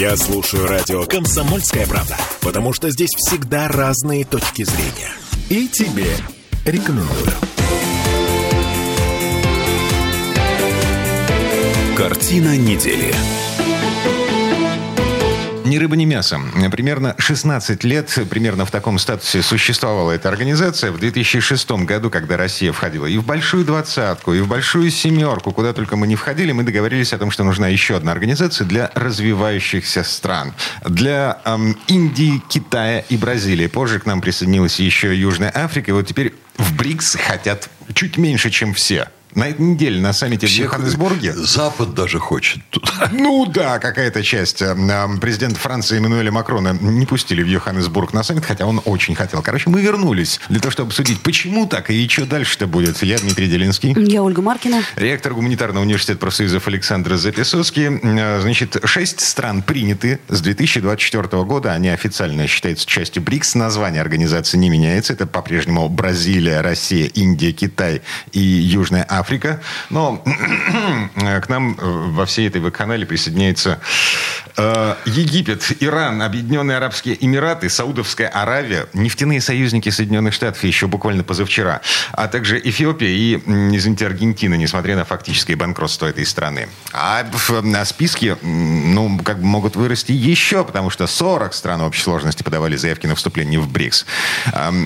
Я слушаю радио «Комсомольская правда», потому что здесь всегда разные точки зрения. И тебе рекомендую. Картина недели. Ни рыба, ни мясо. Примерно 16 лет, примерно в таком статусе существовала эта организация. В 2006 году, когда Россия входила и в большую двадцатку, и в большую семерку, куда только мы не входили, мы договорились о том, что нужна еще одна организация для развивающихся стран. Для эм, Индии, Китая и Бразилии. Позже к нам присоединилась еще Южная Африка. И вот теперь в БРИКС хотят чуть меньше, чем все. На этой неделе на саммите в Йоханнесбурге. Запад даже хочет туда. Ну да, какая-то часть. Э, президент Франции Эммануэля Макрона не пустили в Йоханнесбург на саммит, хотя он очень хотел. Короче, мы вернулись для того, чтобы обсудить, почему так и что дальше-то будет. Я Дмитрий Делинский. Я Ольга Маркина. Ректор гуманитарного университета профсоюзов Александр Записовский. Э, значит, шесть стран приняты с 2024 года. Они официально считаются частью БРИКС. Название организации не меняется. Это по-прежнему Бразилия, Россия, Индия, Китай и Южная Африка Африка. Но к нам э, во всей этой веб-канале присоединяется э, Египет, Иран, Объединенные Арабские Эмираты, Саудовская Аравия, нефтяные союзники Соединенных Штатов еще буквально позавчера, а также Эфиопия и, извините, Аргентина, несмотря на фактическое банкротство этой страны. А на списке, ну, как бы могут вырасти еще, потому что 40 стран общей сложности подавали заявки на вступление в БРИКС.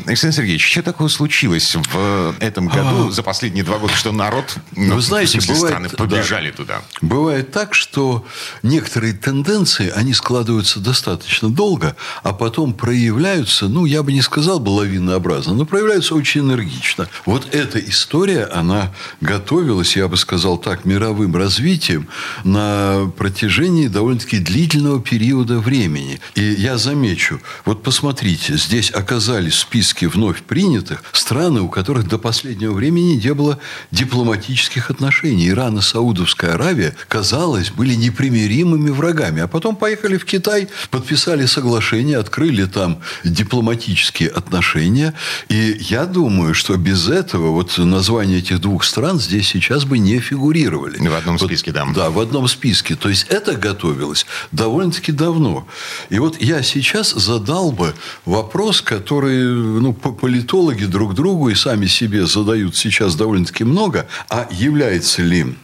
Александр Сергеевич, что такое случилось в этом году, а. за последние два года, что на народ, ну, Вы знаете, бывает, страны побежали да, туда. Бывает так, что некоторые тенденции, они складываются достаточно долго, а потом проявляются, ну, я бы не сказал бы лавинообразно, но проявляются очень энергично. Вот эта история, она готовилась, я бы сказал так, мировым развитием на протяжении довольно-таки длительного периода времени. И я замечу, вот посмотрите, здесь оказались в списке вновь принятых страны, у которых до последнего времени не было дипломатических отношений. Иран и Саудовская Аравия, казалось, были непримиримыми врагами. А потом поехали в Китай, подписали соглашение, открыли там дипломатические отношения. И я думаю, что без этого вот название этих двух стран здесь сейчас бы не фигурировали. В одном списке, да. Да, в одном списке. То есть, это готовилось довольно-таки давно. И вот я сейчас задал бы вопрос, который ну, политологи друг другу и сами себе задают сейчас довольно-таки много а является ли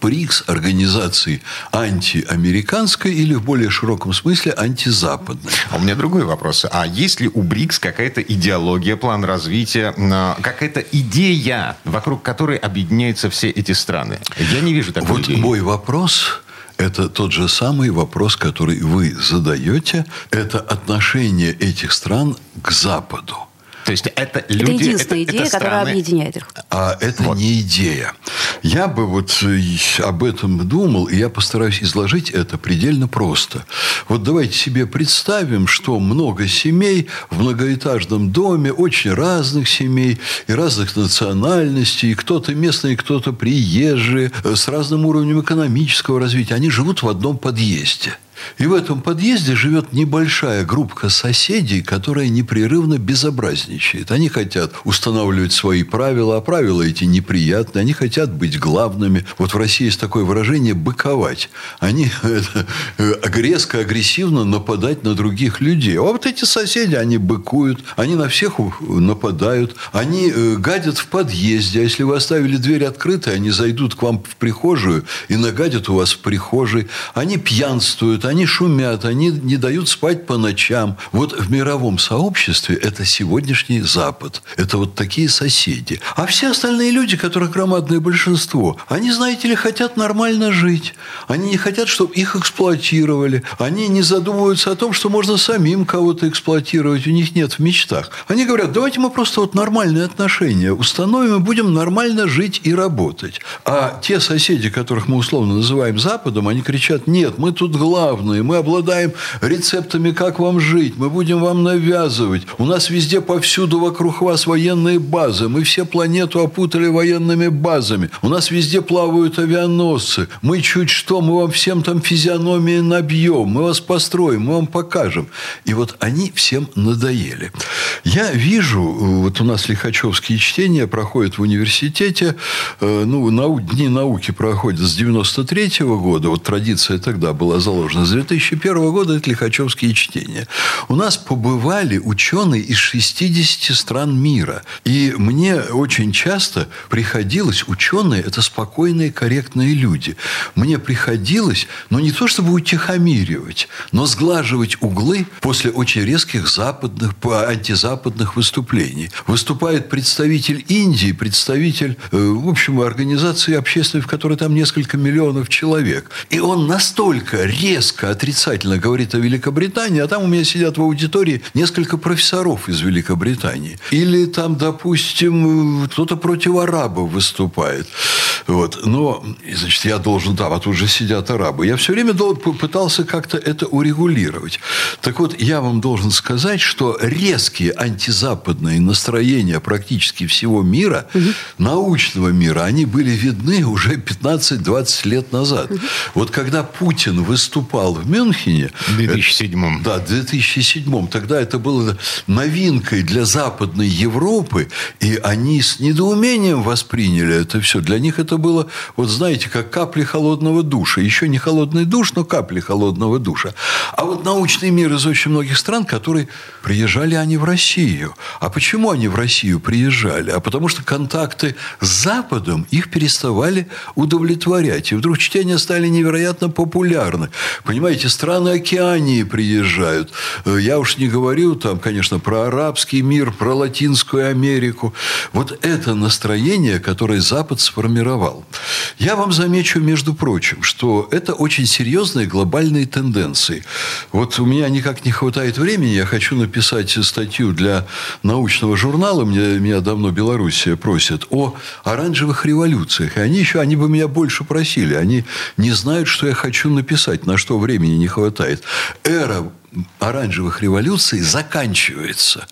БРИКС организацией антиамериканской или в более широком смысле антизападной. А у меня другой вопрос. А есть ли у БРИКС какая-то идеология, план развития, какая-то идея, вокруг которой объединяются все эти страны? Я не вижу такой вот идеи. мой вопрос это тот же самый вопрос, который вы задаете. Это отношение этих стран к Западу. То есть это люди... Это единственная это, идея, это которая объединяет их. А это вот. не идея. Я бы вот э, об этом думал, и я постараюсь изложить это предельно просто. Вот давайте себе представим, что много семей в многоэтажном доме, очень разных семей и разных национальностей, и кто-то местный, кто-то приезжий, э, с разным уровнем экономического развития. Они живут в одном подъезде. И в этом подъезде живет небольшая группа соседей, которая непрерывно безобразничает. Они хотят устанавливать свои правила, а правила эти неприятные. Они хотят быть главными. Вот в России есть такое выражение «быковать». Они это, э, резко, агрессивно нападать на других людей. А вот эти соседи, они быкуют, они на всех нападают, они э, гадят в подъезде. А если вы оставили дверь открытой, они зайдут к вам в прихожую и нагадят у вас в прихожей. Они пьянствуют, они шумят, они не дают спать по ночам. Вот в мировом сообществе это сегодняшний Запад. Это вот такие соседи. А все остальные люди, которых громадное большинство, они, знаете ли, хотят нормально жить. Они не хотят, чтобы их эксплуатировали. Они не задумываются о том, что можно самим кого-то эксплуатировать. У них нет в мечтах. Они говорят, давайте мы просто вот нормальные отношения установим и будем нормально жить и работать. А те соседи, которых мы условно называем Западом, они кричат, нет, мы тут главные главные. Мы обладаем рецептами, как вам жить. Мы будем вам навязывать. У нас везде повсюду вокруг вас военные базы. Мы все планету опутали военными базами. У нас везде плавают авианосцы. Мы чуть что, мы вам всем там физиономии набьем. Мы вас построим, мы вам покажем. И вот они всем надоели. Я вижу, вот у нас лихачевские чтения проходят в университете. Э, ну, нау, дни науки проходят с 93 -го года. Вот традиция тогда была заложена с 2001 года это лихачевские чтения. У нас побывали ученые из 60 стран мира. И мне очень часто приходилось, ученые – это спокойные, корректные люди. Мне приходилось, ну, не то чтобы утихомиривать, но сглаживать углы после очень резких западных, антизападных выступлений. Выступает представитель Индии, представитель, э, в общем, организации общественной, в которой там несколько миллионов человек. И он настолько резко отрицательно говорит о Великобритании, а там у меня сидят в аудитории несколько профессоров из Великобритании. Или там, допустим, кто-то против арабов выступает. Вот. Но, значит, я должен, да, а тут же сидят арабы. Я все время пытался как-то это урегулировать. Так вот, я вам должен сказать, что резкие антизападные настроения практически всего мира, угу. научного мира, они были видны уже 15-20 лет назад. Угу. Вот когда Путин выступал в Мюнхене... В 2007. Это, да, в 2007. Тогда это было новинкой для Западной Европы, и они с недоумением восприняли это все. Для них это было, вот знаете, как капли холодного душа. Еще не холодный душ, но капли холодного душа. А вот научный мир из очень многих стран, которые приезжали они в Россию. А почему они в Россию приезжали? А потому что контакты с Западом их переставали удовлетворять. И вдруг чтения стали невероятно популярны. Понимаете, страны Океании приезжают. Э, я уж не говорю там, конечно, про арабский мир, про Латинскую Америку. Вот это настроение, которое Запад сформировал. Я вам замечу, между прочим, что это очень серьезные глобальные тенденции. Вот у меня никак не хватает времени, я хочу написать статью для научного журнала, меня, меня давно Белоруссия просит, о оранжевых революциях. И они еще, они бы меня больше просили. Они не знают, что я хочу написать, на что времени не хватает. Эра оранжевых революций заканчивается.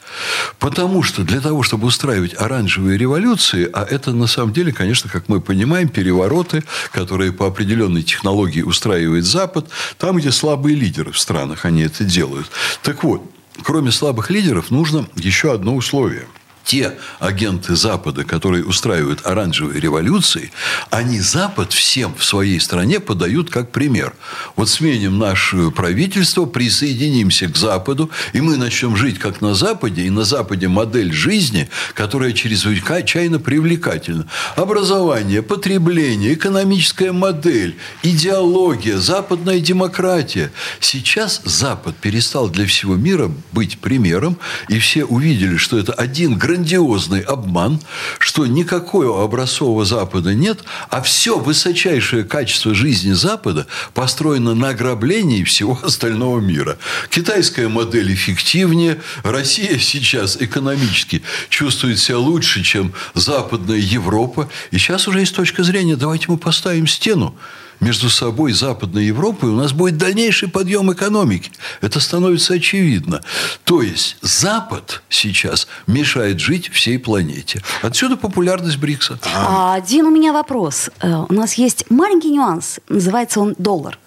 Потому что для того, чтобы устраивать оранжевые революции, а это на самом деле, конечно, как мы понимаем, перевороты, которые по определенной технологии устраивает Запад, там, где слабые лидеры в странах, они это делают. Так вот, кроме слабых лидеров, нужно еще одно условие – те агенты Запада, которые устраивают оранжевые революции, они Запад всем в своей стране подают как пример. Вот сменим наше правительство, присоединимся к Западу, и мы начнем жить как на Западе, и на Западе модель жизни, которая чрезвычайно привлекательна. Образование, потребление, экономическая модель, идеология, западная демократия. Сейчас Запад перестал для всего мира быть примером, и все увидели, что это один грандиозный грандиозный обман, что никакого образцового Запада нет, а все высочайшее качество жизни Запада построено на ограблении всего остального мира. Китайская модель эффективнее, Россия сейчас экономически чувствует себя лучше, чем Западная Европа. И сейчас уже есть точка зрения, давайте мы поставим стену между собой Западной Европой, у нас будет дальнейший подъем экономики. Это становится очевидно. То есть Запад сейчас мешает жить всей планете. Отсюда популярность БРИКСа. А, один у меня вопрос. Э, у нас есть маленький нюанс. Называется он доллар.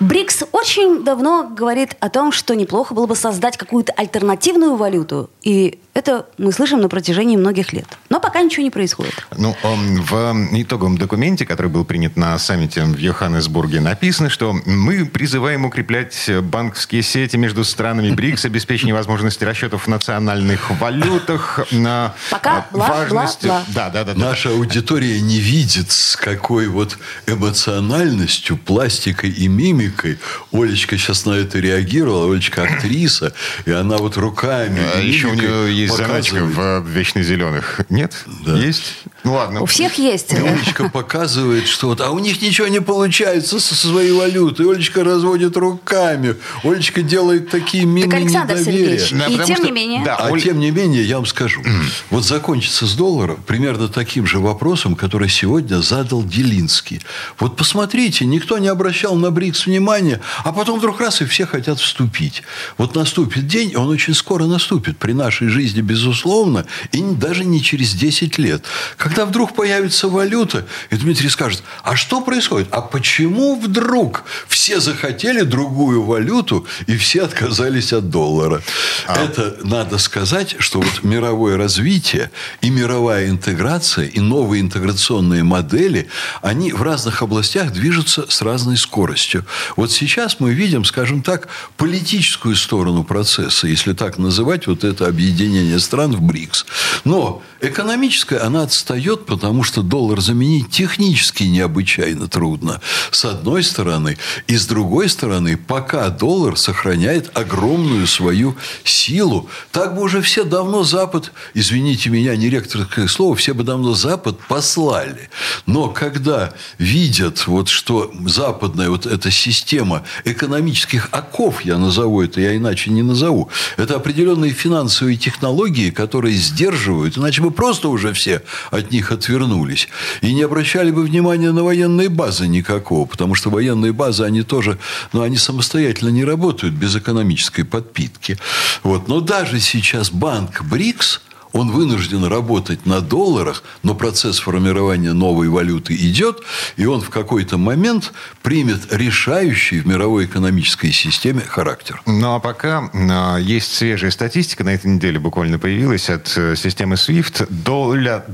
БРИКС очень давно говорит о том, что неплохо было бы создать какую-то альтернативную валюту. И это мы слышим на протяжении многих лет. Но пока ничего не происходит. Ну, в итоговом документе, который был принят на саммите в Йоханнесбурге, написано, что мы призываем укреплять банковские сети между странами БРИКС, обеспечение возможности расчетов в национальных валютах. На пока бла, важности... бла, бла. Да, да, да, да. Наша аудитория не видит, с какой вот эмоциональностью, пластикой и мимикой Олечка сейчас на это реагировала. Олечка актриса, и она вот руками... А еще у нее есть заначка в вечно зеленых. Нет? Да. Есть? Ну ладно. У всех есть. Олечка показывает, что вот, а у них ничего не получается со своей валютой. Олечка разводит руками. Олечка делает такие мины так, Александр недоверия. Сергеевич, да, и тем что, не менее. Да, а Оль... тем не менее, я вам скажу. вот закончится с долларом примерно таким же вопросом, который сегодня задал Делинский. Вот посмотрите, никто не обращал на БРИКС внимания, а потом вдруг раз и все хотят вступить. Вот наступит день, он очень скоро наступит при нашей жизни, безусловно, и даже не через 10 лет. Когда вдруг появится валюта, и Дмитрий скажет, а что происходит? А почему вдруг все захотели другую валюту, и все отказались от доллара? А... Это надо сказать, что вот мировое развитие и мировая интеграция, и новые интеграционные модели, они в разных областях движутся с разной скоростью. Вот сейчас мы видим, скажем так, политическую сторону процесса, если так называть вот это объединение стран в БРИКС. Но экономическая, она отстает, потому что доллар заменить технически необычайно трудно. С одной стороны. И с другой стороны, пока доллар сохраняет огромную свою силу, так бы уже все давно Запад, извините меня, не ректорское слово, все бы давно Запад послали. Но когда видят, вот, что западная вот эта система экономических оков, я назову это, я иначе не назову, это определенные финансовые технологии, которые сдерживают, иначе бы просто уже все от них отвернулись. И не обращали бы внимания на военные базы никакого, потому что военные базы, они тоже, ну, они самостоятельно не работают без экономической подпитки. Вот. Но даже сейчас банк БРИКС – он вынужден работать на долларах, но процесс формирования новой валюты идет, и он в какой-то момент примет решающий в мировой экономической системе характер. Ну, а пока а, есть свежая статистика, на этой неделе буквально появилась от э, системы SWIFT. Доля,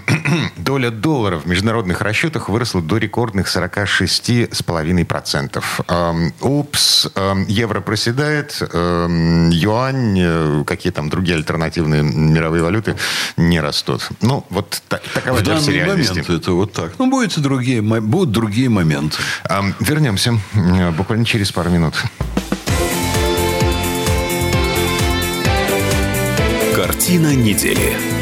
доля доллара в международных расчетах выросла до рекордных 46,5%. Упс, евро проседает, юань, э, какие там другие альтернативные мировые валюты не растут. Ну, вот так, такова В данный реальности. момент это вот так. Ну, будут другие, будут другие моменты. А, вернемся буквально через пару минут. Картина недели.